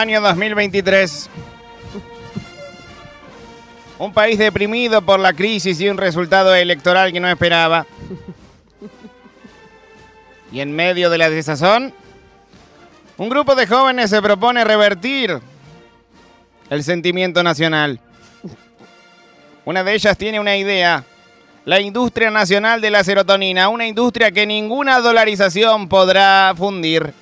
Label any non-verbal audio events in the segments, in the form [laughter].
Año 2023. Un país deprimido por la crisis y un resultado electoral que no esperaba. Y en medio de la desazón, un grupo de jóvenes se propone revertir el sentimiento nacional. Una de ellas tiene una idea. La industria nacional de la serotonina, una industria que ninguna dolarización podrá fundir.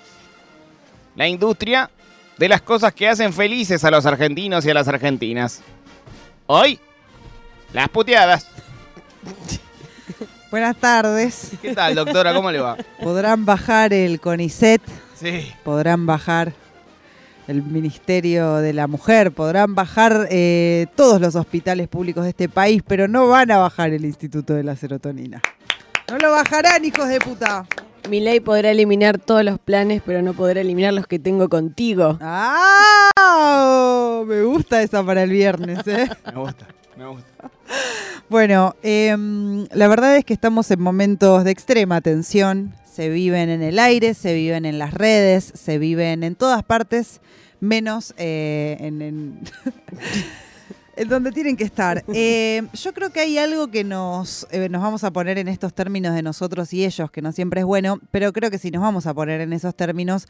La industria de las cosas que hacen felices a los argentinos y a las argentinas. Hoy, las puteadas. [laughs] Buenas tardes. ¿Qué tal, doctora? ¿Cómo le va? Podrán bajar el CONICET, Sí. podrán bajar el Ministerio de la Mujer, podrán bajar eh, todos los hospitales públicos de este país, pero no van a bajar el Instituto de la Serotonina. No lo bajarán, hijos de puta. Mi ley podrá eliminar todos los planes, pero no podrá eliminar los que tengo contigo. ¡Ah! Me gusta esa para el viernes, ¿eh? [laughs] Me gusta, me gusta. Bueno, em, la verdad es que estamos en momentos de extrema tensión. Se viven en el aire, se viven en las redes, se viven en todas partes, menos eh, en, en- en [laughs] donde tienen que estar. [laughs] Eh, yo creo que hay algo que nos, eh, nos vamos a poner en estos términos de nosotros y ellos, que no siempre es bueno, pero creo que si nos vamos a poner en esos términos,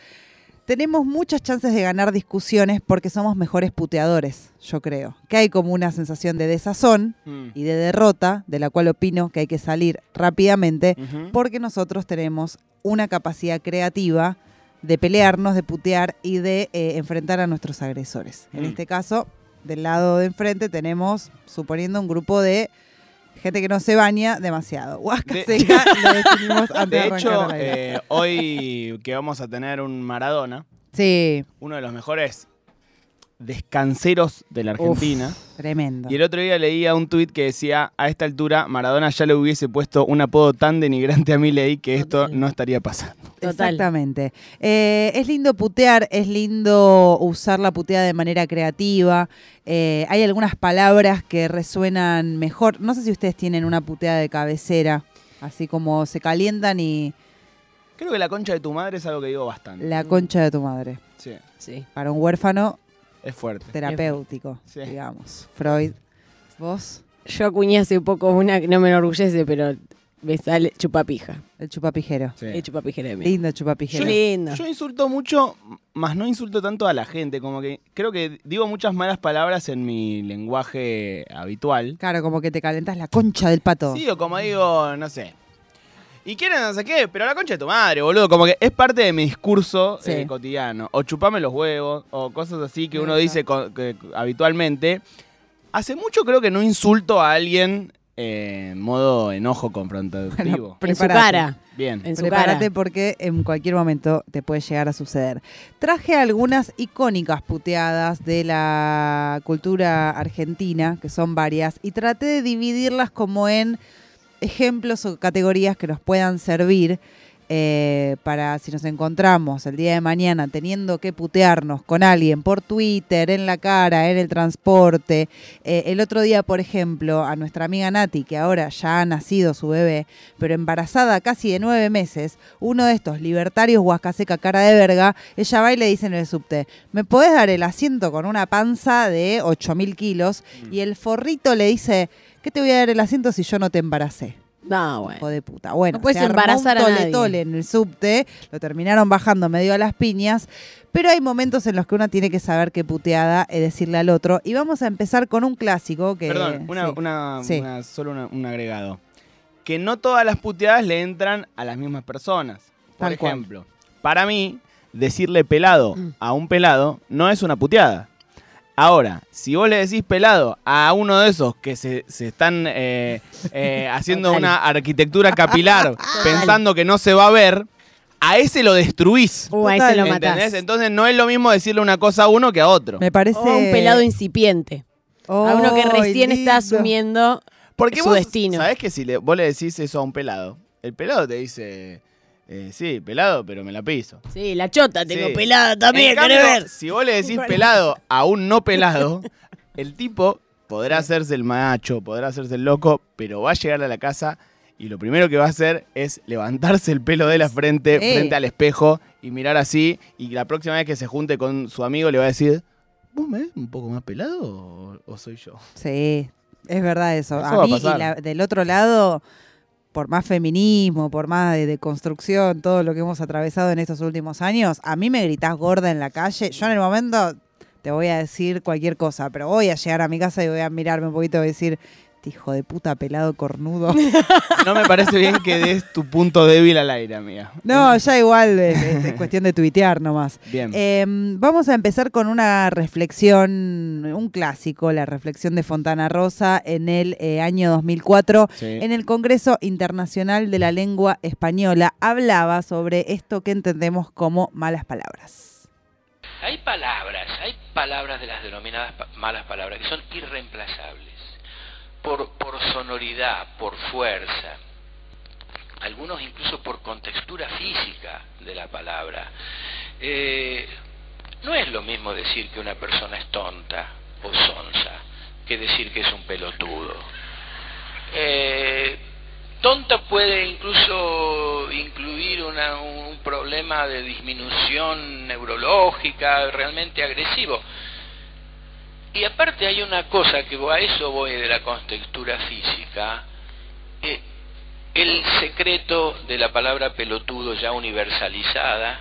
tenemos muchas chances de ganar discusiones porque somos mejores puteadores, yo creo. Que hay como una sensación de desazón Mm. y de derrota, de la cual opino que hay que salir rápidamente, porque nosotros tenemos una capacidad creativa de pelearnos, de putear y de eh, enfrentar a nuestros agresores. En Mm. este caso, del lado de enfrente tenemos, suponiendo un grupo de gente que no se baña demasiado. [laughs] Huasca De- seca, [laughs] lo definimos antes de, hecho, eh, hoy que vamos a tener un Maradona, sí, uno de los mejores descanseros de la Argentina. tremendo. Y el otro día leía un tuit que decía, a esta altura Maradona ya le hubiese puesto un apodo tan denigrante a Milei que esto no estaría pasando. Total. Exactamente. Eh, es lindo putear, es lindo usar la puteada de manera creativa. Eh, hay algunas palabras que resuenan mejor. No sé si ustedes tienen una puteada de cabecera, así como se calientan y Creo que la concha de tu madre es algo que digo bastante. la concha de tu madre. Sí, Sí. Para un huérfano es fuerte. terapéutico, Sí. digamos. Freud, vos, Yo acuñé hace poco una que no me enorgullece, pero me sale chupapija. el chupapijero. Sí. El chupapija de mí. Lindo Qué chupapijero. lindo. Yo insulto mucho, más no insulto tanto a la gente, como que creo que digo muchas malas palabras en mi lenguaje habitual. Claro, como que te calentas la concha del pato. Sí, o como digo, no sé. Y quieren no sé qué, pero la concha de tu madre, boludo. Como que es parte de mi discurso Sí. eh, cotidiano. O chupame los huevos, o cosas así que uno dice que- habitualmente. Hace mucho creo que no insulto a alguien eh, en modo enojo [laughs] confrontativo. Bueno, En su Prepárate. cara. Bien. En su Prepárate cara. porque en cualquier momento te puede llegar a suceder. Traje algunas icónicas puteadas de la cultura argentina, que son varias, y traté de dividirlas como en ejemplos o categorías que nos puedan servir eh, para si nos encontramos el día de mañana teniendo que putearnos con alguien por Twitter, en la cara, en el transporte. Eh, el otro día, por ejemplo, a nuestra amiga Nati, que ahora ya ha nacido su bebé, pero embarazada casi de nueve meses, uno de estos libertarios huascaseca cara de verga, ella va y le dice en el subte, ¿me podés dar el asiento con una panza de 8.000 kilos? Y el forrito le dice, ¿qué te voy a dar el asiento si yo no te embaracé? No, bueno. Hijo de puta. Bueno, No puedes se armó embarazar un a tole nadie. tole en el subte, lo terminaron bajando medio a las piñas, pero hay momentos en los que uno tiene que saber qué puteada es decirle al otro. Y vamos a empezar con un clásico que... Perdón, una, sí. una- Sí. una- solo una- un agregado. Que no todas las puteadas le entran a las mismas personas. Por Tal cual. ejemplo, para mí, decirle pelado a un pelado no es una puteada. Ahora, si vos le decís pelado a uno de esos que se, se están eh, eh, [laughs] haciendo una arquitectura capilar [laughs] pensando que no se va a ver, a ese lo destruís. Uh, ahí Total. se lo ¿Entendés? matás. Entonces no es lo mismo decirle una cosa a uno que a otro. Me parece... O a un pelado incipiente. a uno que ¡Ay, recién está asumiendo Porque su vos destino. sabés que si le- vos le decís eso a un pelado, el pelado te dice, eh, sí, pelado, pero me la piso. Sí, la chota tengo Sí. pelada también, cambio, ¿querés ver? Si vos le decís pelado a un no pelado, [laughs] el tipo podrá hacerse el macho, podrá hacerse el loco, pero va a llegar a la casa y lo primero que va a hacer es levantarse el pelo de la frente frente al espejo y mirar así. Y la próxima vez que se junte con su amigo le va a decir, ¿vos me ves un poco más pelado o, o soy yo? Sí, es verdad eso. Eso a mí, y la- del otro lado, por más feminismo, por más de, de construcción, todo lo que hemos atravesado en estos últimos años, a mí me gritás gorda en la calle. Yo en el momento te voy a decir cualquier cosa, pero voy a llegar a mi casa y voy a mirarme un poquito y decir, "Este hijo de puta pelado cornudo. [laughs] No me parece bien que des tu punto débil al aire, amiga. no, ya igual es, es- es cuestión de tuitear nomás. Bien. Eh, vamos a empezar con una reflexión, un clásico, la reflexión de Fontana Rosa en el eh, año 2004 Sí. en el Congreso Internacional de la Lengua Española. Hablaba sobre esto que entendemos como malas palabras. Hay palabras, hay palabras de las denominadas pa- malas palabras que son irreemplazables por, por sonoridad, por fuerza, algunos incluso por contextura física de la palabra. Eh, no es lo mismo decir que una persona es tonta o sonsa que decir que es un pelotudo. Eh, tonta puede incluso incluir una- un problema de disminución neurológica realmente agresivo. Y aparte hay una cosa que a eso voy de la contextura física. el secreto de la palabra pelotudo ya universalizada,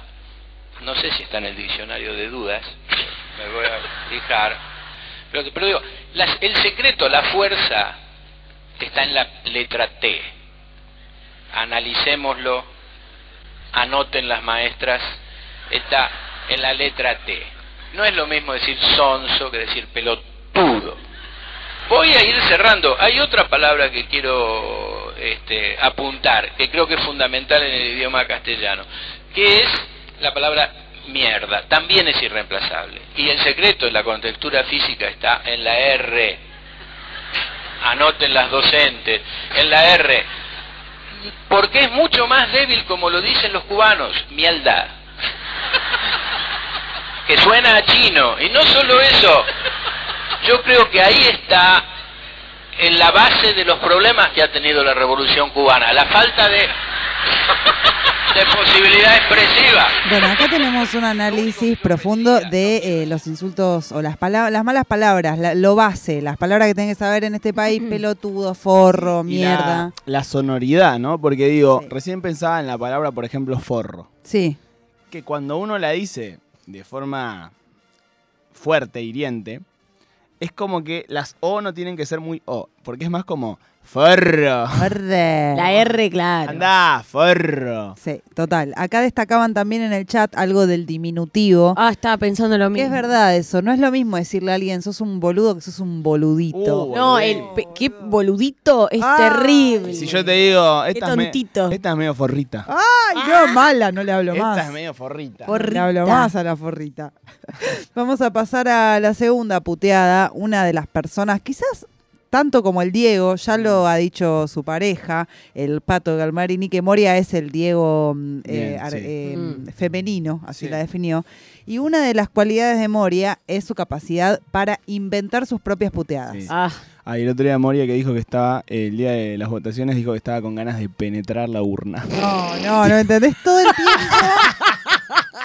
no sé si está en el diccionario de dudas, me voy a fijar, pero, digo, el secreto, la fuerza, está en la letra T. Analicémoslo, anoten las maestras, está en la letra T. No es lo mismo decir sonso que decir pelotudo. Voy a ir cerrando. Hay otra palabra que quiero este, apuntar, que creo que es fundamental en el idioma castellano, que es la palabra mierda. También es irreemplazable. Y el secreto de la contextura física está en la R. Anoten las docentes. En la R. Porque es mucho más débil, como lo dicen los cubanos, mielda. Que suena a chino. Y no solo eso. Yo creo que ahí está en la base de los problemas que ha tenido la revolución cubana, la falta de, de posibilidad expresiva. Bueno, acá tenemos un análisis profundo de eh, los insultos o las palabras, las malas palabras, la- lo base, las palabras que tienen que saber en este país, pelotudo, forro, mierda. La, la sonoridad, ¿no? Porque digo, Sí. recién pensaba en la palabra, por ejemplo, forro. Sí, Que cuando uno la dice de forma fuerte, hiriente, es como que las O no tienen que ser muy O, porque es más como forro. La R, claro. Anda, forro. Sí, total. Acá destacaban también en el chat algo del diminutivo. Ah, estaba pensando lo Que mismo. es verdad eso, no es lo mismo decirle a alguien sos un boludo que sos un boludito. Uh, No, el pe- qué boludito es Ay. terrible. Si yo te digo, Qué esta es, me- tontito. esta es medio forrita. Ay, no, mala, no le hablo esta más. es medio forrita. Le hablo más a la forrita. [laughs] Vamos a pasar a la segunda puteada. Una de las personas, quizás tanto como el Diego, ya lo ha dicho su pareja, el Pato Galmarini, que Moria es el Diego mm, eh, Bien, ar- sí. eh, Mm. femenino, así Sí. la definió. Y una de las cualidades de Moria es su capacidad para inventar sus propias puteadas. Sí. Ah, Ah, y el otro día Moria que dijo que estaba, eh, el día de las votaciones, dijo que estaba con ganas de penetrar la urna. No, no, no entendés todo el tiempo. [laughs]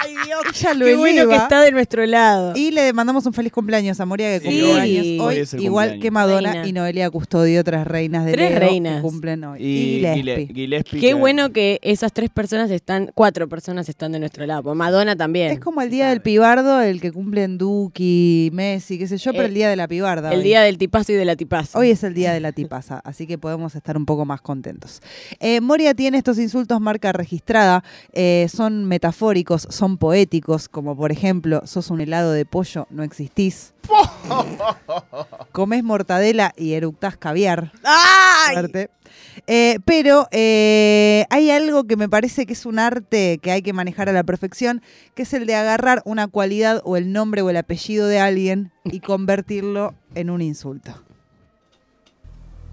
Ay, Dios, [laughs] ella lo qué bueno que eleva. está de nuestro lado. Y le mandamos un feliz cumpleaños a Moria que Sí, cumple hoy- años hoy hoy, es el igual cumpleaños. que Madonna Reina. y Noelia Custodio, tres reinas de Tres Leo reinas. que cumplen hoy. Y, Y, Gile- Lespi. Gillespie, Qué que- bueno que esas tres personas están, cuatro personas están de nuestro lado. Pues Madonna también. Es como el día del pibardo, el que cumplen Duki, Messi, qué sé yo, pero Eh, el día de la pibarda. el hoy. día del tipazo y de la tipaza. Hoy es el día de la tipaza, [laughs] así que podemos estar un poco más contentos. Eh, Moria tiene estos insultos marca registrada, eh, son metafóricos, son poéticos, como por ejemplo, sos un helado de pollo, no existís. [laughs] Comés mortadela y eructás caviar. Eh, pero eh, hay algo que me parece que es un arte que hay que manejar a la perfección, que es el de agarrar una cualidad o el nombre o el apellido de alguien y convertirlo en un insulto.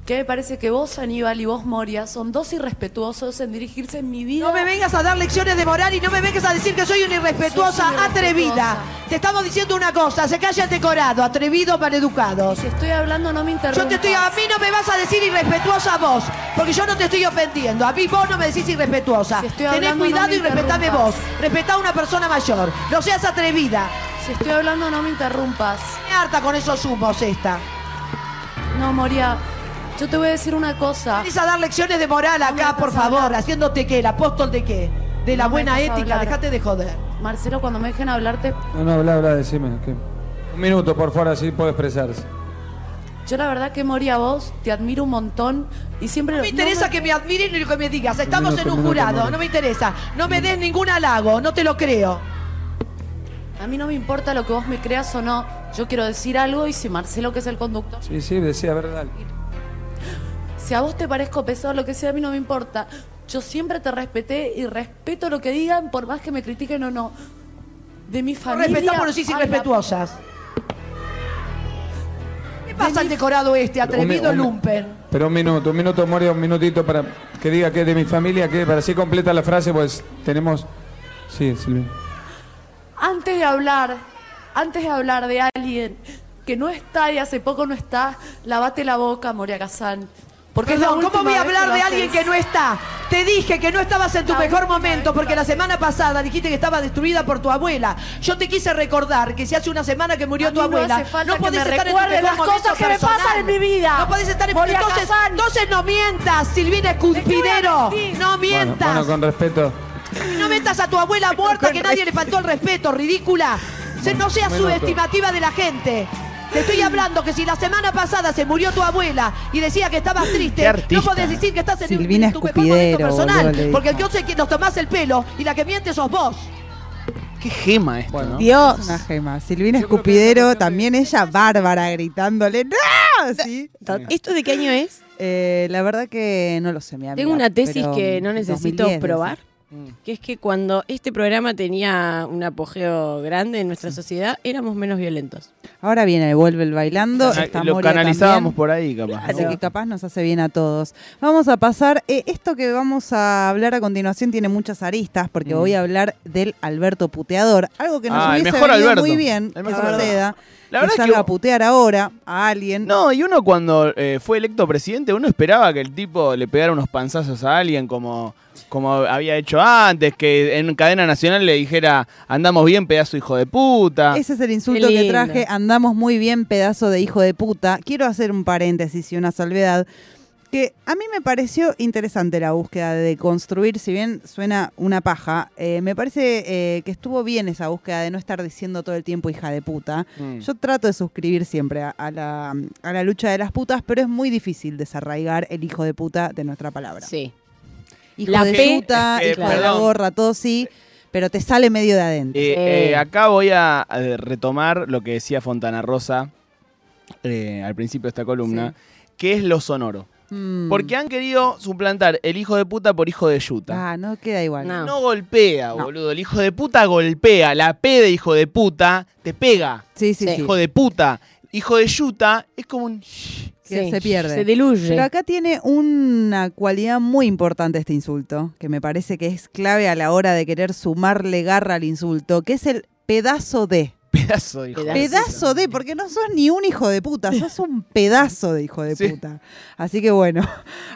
Que me parece que vos, Aníbal, y vos, Moria, son dos irrespetuosos en dirigirse en mi vida. No me vengas a dar lecciones de moral y no me vengas a decir que soy una irrespetuosa atrevida. Te estamos diciendo una cosa, se calla decorado, atrevido, maleducado. Si estoy hablando, no me interrumpas. Yo te estoy, a mí no me vas a decir irrespetuosa a vos, porque yo no te estoy ofendiendo. A mí vos no me decís irrespetuosa. Si estoy Tenés no cuidado me y respetame vos. Respetá a una persona mayor. No seas atrevida. Si estoy hablando, no me interrumpas. Me harta con esos humos esta. No, Moria, yo te voy a decir una cosa. Venís a dar lecciones de moral acá, por favor, haciéndote qué, el apóstol de qué? De la No me buena dejas ética, hablar. dejate de joder. Marcelo, cuando me dejen hablarte, No, no, habla, habla, decime. ¿qué? Un minuto, por favor, así puedo expresarse. yo la verdad que Moria, vos te admiro un montón y siempre... No me interesa que me admiren ni que me digas. Estamos minuto, en un un minuto, jurado, no me interesa. No me des ningún halago, no te lo creo. A mí no me importa lo que vos me creas o no. Yo quiero decir algo y si Marcelo, que es el conductor, Sí, sí, decía, a ver, dale. Si a vos te parezco pesado, lo que sea, a mí no me importa. Yo siempre te respeté y respeto lo que digan, por más que me critiquen o no. De mi No familia... respetamos los a la- irrespetuosas. ¿Qué pasa el decorado este, atrevido lumpen? Pero un minuto, un minuto, Moria, un minutito para que diga que es de mi familia, que para así completa la frase, pues tenemos... Sí, Silvia. Antes de hablar, antes de hablar de alguien que no está y hace poco no está, lavate la boca, Moria Kazán. Porque es la Perdón, ¿cómo voy a hablar de alguien que no está? Te dije que no estabas en tu La mejor momento porque que la semana pasada dijiste que estaba destruida por tu abuela. Yo te quise recordar que si hace una semana que murió A tu no abuela, hace falta que podés me estar en tu mejor las momento cosas que me personal. pasan en mi vida. No podés estar en Moria entonces, entonces no mientas, Silvina Escudero. mentir? No mientas. bueno, con respeto. No metas a tu abuela muerta que nadie le faltó el respeto, ridícula. No seas subestimativa de la gente. Te estoy hablando que si la semana pasada se murió tu abuela y decía que estabas triste, no podés decir que estás en, un- Silvina en tu mejor Escupidero, momento personal. boludo, porque el que sé que nos tomás el pelo y la que miente sos vos. Qué gema esto, Bueno. ¿no? Dios. Es una gema. Silvina Yo Escupidero, también ella bárbara, gritándole ¡No! ¿Sí? ¿Esto de qué año es? Eh, la verdad que no lo sé, mi amiga. Tengo una tesis que no necesito 2010 probar, Mm. que es que cuando este programa tenía un apogeo grande en nuestra sociedad, éramos menos violentos. Ahora viene, vuelve el bailando. Está lo Moria canalizábamos también. por ahí, capaz. Así ¿no? que capaz nos hace bien a todos. Vamos a pasar. eh, esto que vamos a hablar a continuación tiene muchas aristas, porque Mm. voy a hablar del Alberto Puteador. Algo que nos Ah, el hubiese mejor venido Alberto. muy bien El que mejor Alberto. La que verdad es salga que- a putear ahora a alguien. No, y uno cuando eh, fue electo presidente, uno esperaba que el tipo le pegara unos panzazos a alguien como, como había hecho antes, que en cadena nacional le dijera, andamos bien, pedazo hijo de puta. Ese es el insulto que traje. Andamos muy bien, pedazo de hijo de puta. Quiero hacer un paréntesis y una salvedad. Que a mí me pareció interesante la búsqueda de construir, si bien suena una paja, eh, me parece eh, que estuvo bien esa búsqueda de no estar diciendo todo el tiempo hija de puta. Mm. Yo trato de suscribir siempre a, a la, a la lucha de las putas, pero es muy difícil desarraigar el hijo de puta de nuestra palabra. Sí. Hijo La de P- puta, que, hijo de la gorra, todo sí, pero te sale medio de adentro. Eh, Eh. eh, acá voy a eh, retomar lo que decía Fontana Rosa eh, al principio de esta columna, que es lo sonoro. Mm. Porque han querido suplantar el hijo de puta por hijo de yuta. Ah, no queda igual. No. No golpea, No. boludo. El hijo de puta golpea. La P de hijo de puta te pega. Sí, sí, Sí. Hijo de puta. Hijo de yuta es como un... que se pierde. Se diluye. Pero acá tiene una cualidad muy importante este insulto, que me parece que es clave a la hora de querer sumarle garra al insulto, que es el pedazo de. Pedazo de hijo de Pedazo. Pedazo de, porque no sos ni un hijo de puta, sos un pedazo de hijo de Sí. puta. Así que bueno.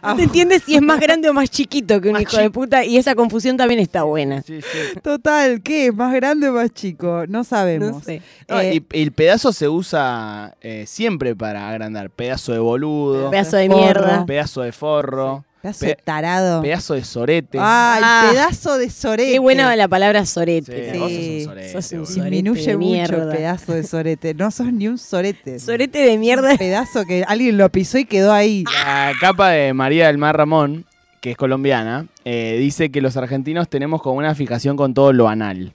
No te entiendes si es más grande o más chiquito que un Más hijo de puta y esa confusión también está buena. Sí, sí. Total, ¿qué? ¿Más grande o más chico? No sabemos. No sé. No, Eh, y, y el pedazo se usa eh, siempre para agrandar. Pedazo de boludo, Pedazo de Forro. mierda. pedazo de forro, pedazo pe- de tarado. pedazo de sorete. Ay, Ah. pedazo de sorete. Qué buena la palabra Sí, sorete. Sí. vos sos un sorete, Sos un boludo. sorete Disminuye de mucho mierda. pedazo de sorete. No sos ni un sorete. Sorete de mierda. pedazo que alguien lo pisó y quedó ahí. La capa de María del Mar Ramón, que es colombiana, eh, dice que los argentinos tenemos como una fijación con todo lo anal.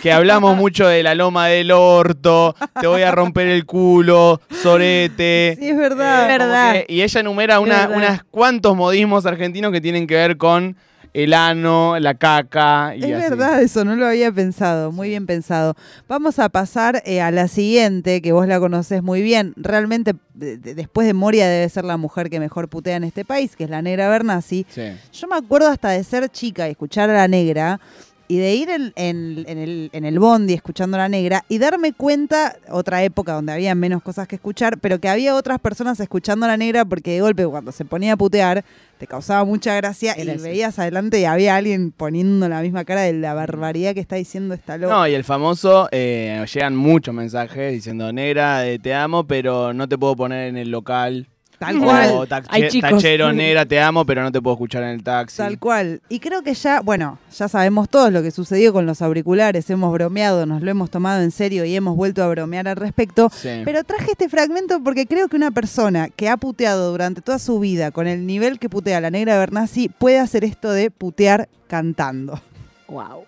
Que hablamos [laughs] mucho de la loma del orto, te voy a romper el culo, sorete. Sí, es verdad. Es como verdad. que- y ella enumera una, cuantos modismos argentinos que tienen que ver con el ano, la caca y Es así. verdad eso, no lo había pensado, muy bien pensado. Vamos a pasar eh, a la siguiente, que vos la conocés muy bien. Realmente, de- de- después de Moria debe ser la mujer que mejor putea en este país, que es la negra Bernasi. Sí. Yo me acuerdo hasta de ser chica y escuchar a la negra y de ir en, en- en el, en el bondi escuchando a la negra y darme cuenta, otra época donde había menos cosas que escuchar, pero que había otras personas escuchando a la negra porque de golpe cuando se ponía a putear te causaba mucha gracia Era y así. veías adelante y había alguien poniendo la misma cara de la barbaridad que está diciendo esta loca. No, y el famoso, eh, llegan muchos mensajes diciendo, negra, eh, te amo, pero no te puedo poner en el local. Tal cual. O tache- Hay chicos. tachero, negra, te amo, pero no te puedo escuchar en el taxi. Tal cual. Y creo que ya, bueno, ya sabemos todos lo que sucedió con los auriculares, hemos bromeado, nos lo hemos tomado en serio y hemos vuelto a bromear al respecto. Sí. Pero traje este fragmento porque creo que una persona que ha puteado durante toda su vida con el nivel que putea la negra Bernasi puede hacer esto de putear cantando. Wow.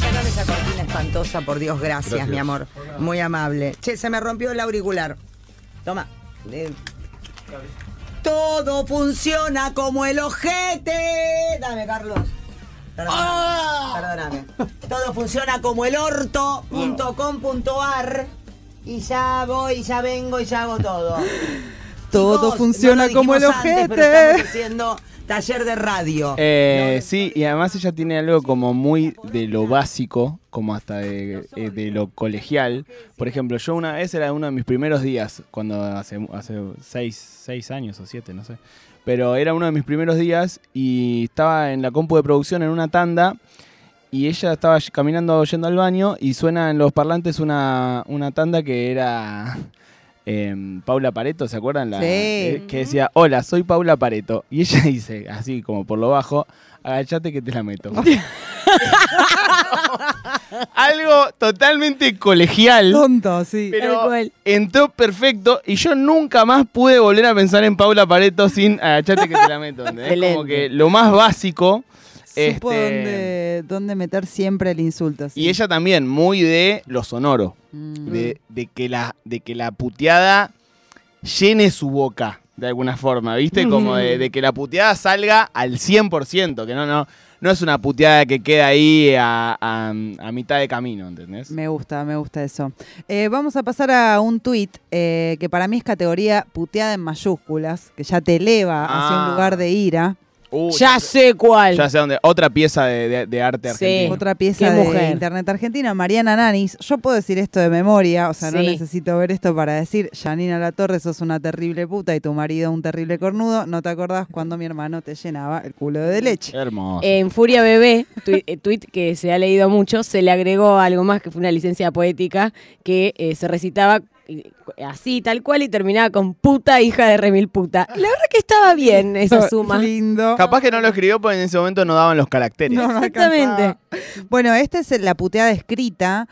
Sacar esa cortina espantosa, por Dios, gracias, mi amor. Muy amable. Che, se me rompió el auricular. Toma. Eh, Todo funciona como el ojete. Dame, Carlos. Perdóname. Perdóname. Todo funciona como el orto.com.ar. Y ya voy, ya vengo y ya hago todo. Todo Chicos, funciona no como el dijimos antes, pero ojete. estamos haciendo taller de radio. Eh, sí, y además ella tiene algo como muy de lo básico, como hasta de, eh, de lo colegial. Por ejemplo, yo una vez era uno de mis primeros días, cuando hace, hace seis, seis años o siete, no sé. Pero era uno de mis primeros días y estaba en la compu de producción en una tanda y ella estaba caminando yendo al baño y suena en los parlantes una, una tanda que era em, Paula Pareto, ¿se acuerdan? La, Sí. eh, que decía, hola, soy Paula Pareto. Y ella [laughs] dice, así como por lo bajo, agachate que te la meto. [laughs] Algo totalmente colegial. Tonto, sí. Pero entró perfecto y yo nunca más pude volver a pensar en Paula Pareto sin agachate que te la meto. Excelente. Como que lo más básico. Supo este, dónde, dónde meter siempre el insulto. sí. Y ella también, muy de lo sonoro. Mm. De, de que la, de que la puteada llene su boca, de alguna forma, ¿viste? Como de, de que la puteada salga al 100%, que no, no, no es una puteada que queda ahí a, a- a mitad de camino, ¿entendés? Me gusta, me gusta eso. Eh, vamos a pasar a un tuit eh, que para mí es categoría puteada en mayúsculas, que ya te eleva hacia Ah. un lugar de ira. Uh, Ya sé cuál. Ya sé dónde. Otra pieza de, de- de arte Sí. argentino. Otra pieza de mujer. Internet Argentina, Mariana Nanis. Yo puedo decir esto de memoria, o sea, no necesito ver esto para decir, Janina La Torre, sos una terrible puta y tu marido un terrible cornudo. No te acordás cuando mi hermano te llenaba el culo de leche. Hermoso. En Furia Bebé, tweet, eh, tweet que se ha leído mucho, se le agregó algo más que fue una licencia poética que eh, se recitaba así, tal cual, y terminaba con puta hija de remil puta. La verdad que estaba bien esa [laughs] suma. Lindo. Capaz que no lo escribió porque en ese momento no daban los caracteres. No, no Exactamente. alcanzaba. Bueno, esta es la puteada escrita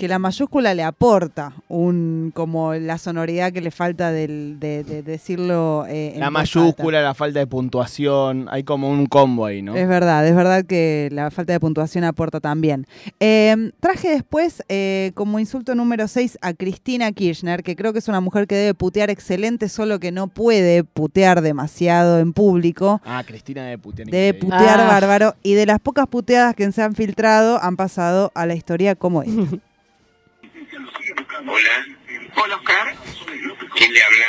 que la mayúscula le aporta un como la sonoridad que le falta del- de, de decirlo eh, La mayúscula, la falta de puntuación, hay como un combo ahí, ¿no? Es verdad, es verdad que la falta de puntuación aporta también. Eh, traje después eh, como insulto número 6 a Cristina Kirchner, que creo que es una mujer que debe putear excelente, solo que no puede putear demasiado en público. Ah, Cristina debe putear. Debe increíble. putear Ah. bárbaro. Y de las pocas puteadas que se han filtrado, han pasado a la historia como esta. [laughs] Hola. Hola, Oscar. ¿Quién le habla?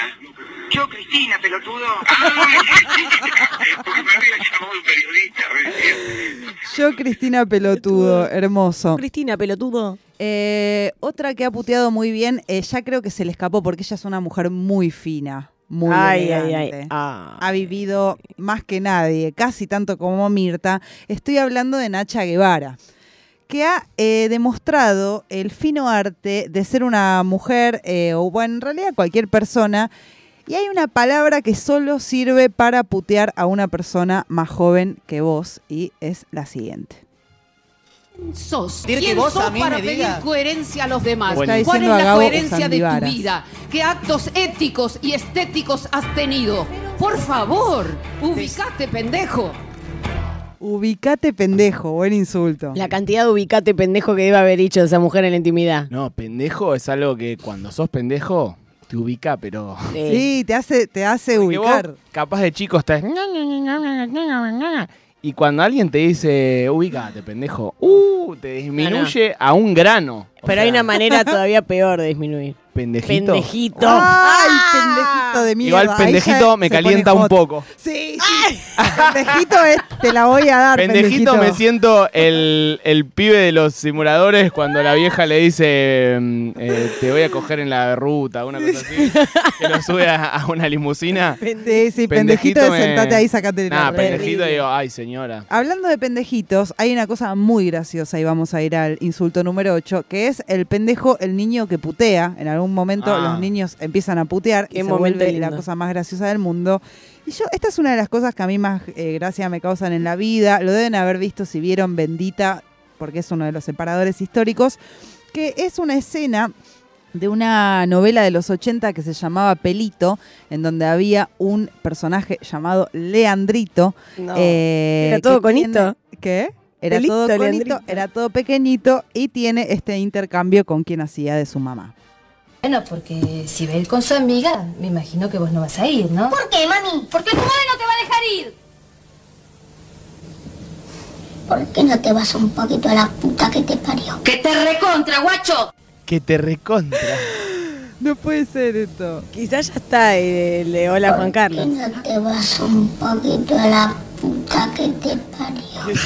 Yo, Cristina, pelotudo. [laughs] Porque me había llamado un periodista recién. Yo, Cristina Pelotudo, hermoso. Cristina, pelotudo. Eh, otra que ha puteado muy bien, eh, ya creo que se le escapó porque ella es una mujer muy fina, muy ay, ay, elegante. ay. Ah. Ha vivido más que nadie, casi tanto como Mirta. Estoy hablando de Nacha Guevara, que ha eh, demostrado el fino arte de ser una mujer, eh, o bueno, en realidad cualquier persona. Y hay una palabra que solo sirve para putear a una persona más joven que vos, y es la siguiente. sos? Que ¿Quién vos sos a mí para me pedir digas. coherencia a los demás? Bueno. Está ¿Cuál es la coherencia de tu vida? ¿Qué actos éticos y estéticos has tenido? Por favor, ubicate, pendejo. Ubicate pendejo, buen insulto. La cantidad de ubicate pendejo que debe haber dicho esa mujer en la intimidad. No, pendejo es algo que cuando sos pendejo te ubica, pero. Sí, [laughs] te hace, te hace Porque vos, ubicar. capaz de chico estás. Y cuando alguien te dice, ubicate, pendejo, uh, te disminuye a un grano. O Pero hay una manera [laughs] todavía peor de disminuir. Pendejito. Pendejito. ¡Ay, pendejito de mierda! Igual pendejito me calienta un poco. Sí, sí. pendejito es, te la voy a dar, Pendejito, pendejito. me siento el, el pibe de los simuladores cuando la vieja le dice mm, eh, te voy a coger en la ruta, una cosa así, que lo sube a, a una limusina. Sí, sí, pendejito, de me- sentate ahí, sacate Nah, la pendejito digo, ay señora. Hablando de pendejitos, hay una cosa muy graciosa y vamos a ir al insulto número 8, que es el pendejo, el niño que putea. En algún momento Ah. los niños empiezan a putear y Qué se momento vuelve la lindo. cosa más graciosa del mundo. Y yo, esta es una de las cosas que a mí más eh, gracia me causan en la vida. Lo deben haber visto si vieron Bendita, porque es uno de los separadores históricos, que es una escena de una novela de los 80 que se llamaba Pelito, en donde había un personaje llamado Leandrito. No. eh, Era todo conito. ¿Qué? Era Pelito, todo conito, Leandrito. era todo pequeñito y tiene este intercambio con quien hacía de su mamá. Bueno, porque si va a ir con su amiga, me imagino que vos no vas a ir, ¿no? ¿Por qué, mami? Porque tu madre no te va a dejar ir. ¿Por qué no te vas un poquito a la puta que te parió? Que te recontra, guacho. Que te recontra. [laughs] No puede ser esto. Quizás ya está eh, el de Hola Juan ¿Por qué Carlos. no te vas un poquito a la puta que te parió?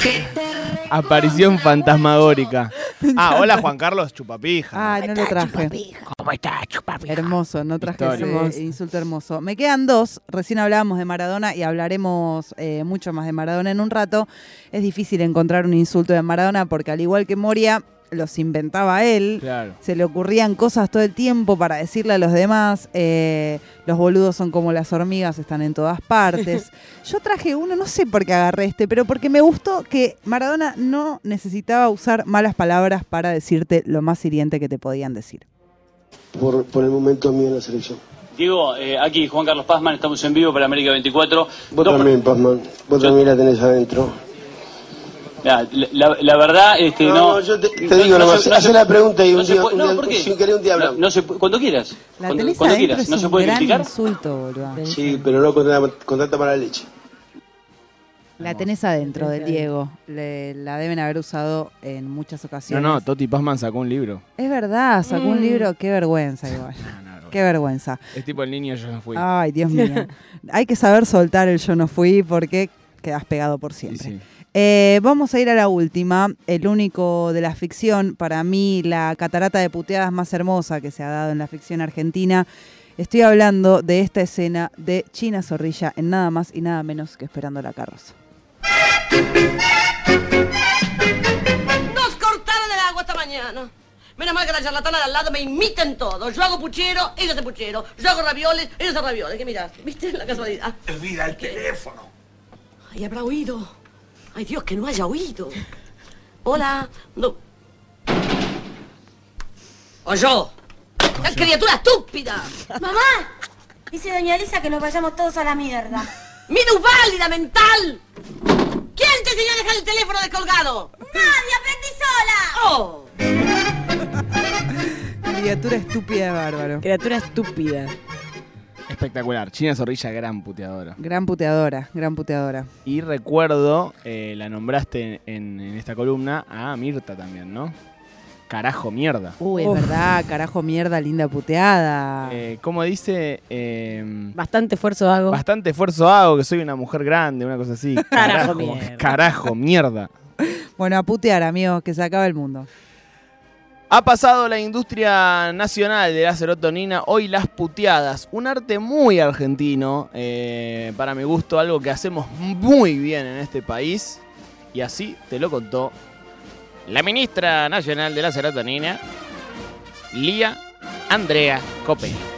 Aparición fantasmagórica. Ah, hola Juan Carlos Chupapija. Ah, no lo traje. ¿Cómo está Chupapija? Hermoso, no traje Historia. ese Hermoso. insulto hermoso. Me quedan dos. Recién hablábamos de Maradona y hablaremos eh, mucho más de Maradona en un rato. Es difícil encontrar un insulto de Maradona porque al igual que Moria, los inventaba él. Claro. Se le ocurrían cosas todo el tiempo para decirle a los demás. eh, los boludos son como las hormigas, están en todas partes. [laughs] Yo traje uno, no sé por qué agarré este, pero porque me gustó que Maradona no necesitaba usar malas palabras para decirte lo más hiriente que te podían decir. por, por el momento mío en la selección. Diego, eh, aquí Juan Carlos Pazman, estamos en vivo para América 24. Vos Dos también, Pazman. Vos también la tenés adentro. La, la- la verdad, este, No, no. no, yo te- te digo nomás, hacé la pregunta y un se día- puede- un no, día- ¿por qué? sin querer un día No, hablamos. no se cuando quieras. La Cuando, cuando quieras. es ¿No se puede gran criticar? insulto, boludo. Sí, pero no con, tanta- con tanta mala leche. La tenés adentro del Diego. Le- la deben haber usado en muchas No, ocasiones. no, Toti Pazman sacó un libro. Es verdad, sacó un Mm. libro. Qué vergüenza igual. [laughs] Qué vergüenza. Es tipo el niño yo no fui. Ay, Dios [laughs] mío. Hay que saber soltar el yo no fui porque quedas pegado por Sí, siempre. sí. Eh, vamos a ir a la última, el único de la ficción, para mí la catarata de puteadas más hermosa que se ha dado en la ficción argentina. Estoy hablando de esta escena de China Zorrilla en nada más y nada menos que Esperando la carroza. Nos cortaron el agua esta mañana. Menos mal que la charlatana de al lado me imiten todo. Yo hago puchero, ella hace puchero. Yo hago ravioles, ella hace ravioles. ¿Qué miras? ¿Viste la casualidad? Olvida el teléfono. Ay, habrá oído. Ay, Dios, que no haya oído. Hola. No. O yo. ¡La criatura estúpida! Mamá, dice doña Elisa que nos vayamos todos a la mierda. ¡Minusválida mental! ¿Quién te enseñó a dejar el teléfono descolgado? ¡Nadie, aprendí sola! ¡Oh! Criatura estúpida de bárbaro. Criatura estúpida. Espectacular. China Zorrilla, gran puteadora. Gran puteadora, gran puteadora. Y recuerdo, eh, la nombraste en, en esta columna a Mirta también, ¿no? Carajo, mierda. Uy, es Uf. verdad, carajo mierda, linda puteada. Eh, ¿Cómo dice? Eh, Bastante esfuerzo hago. bastante esfuerzo hago, que soy una mujer grande, una cosa así. Carajo, mierda. Carajo, mierda. Bueno, a putear, amigos, que se acaba el mundo. Ha pasado la industria nacional de la serotonina, hoy las puteadas, un arte muy argentino, eh, para mi gusto, algo que hacemos muy bien en este país, y así te lo contó la ministra nacional de la serotonina, Lía Andrea Copelli.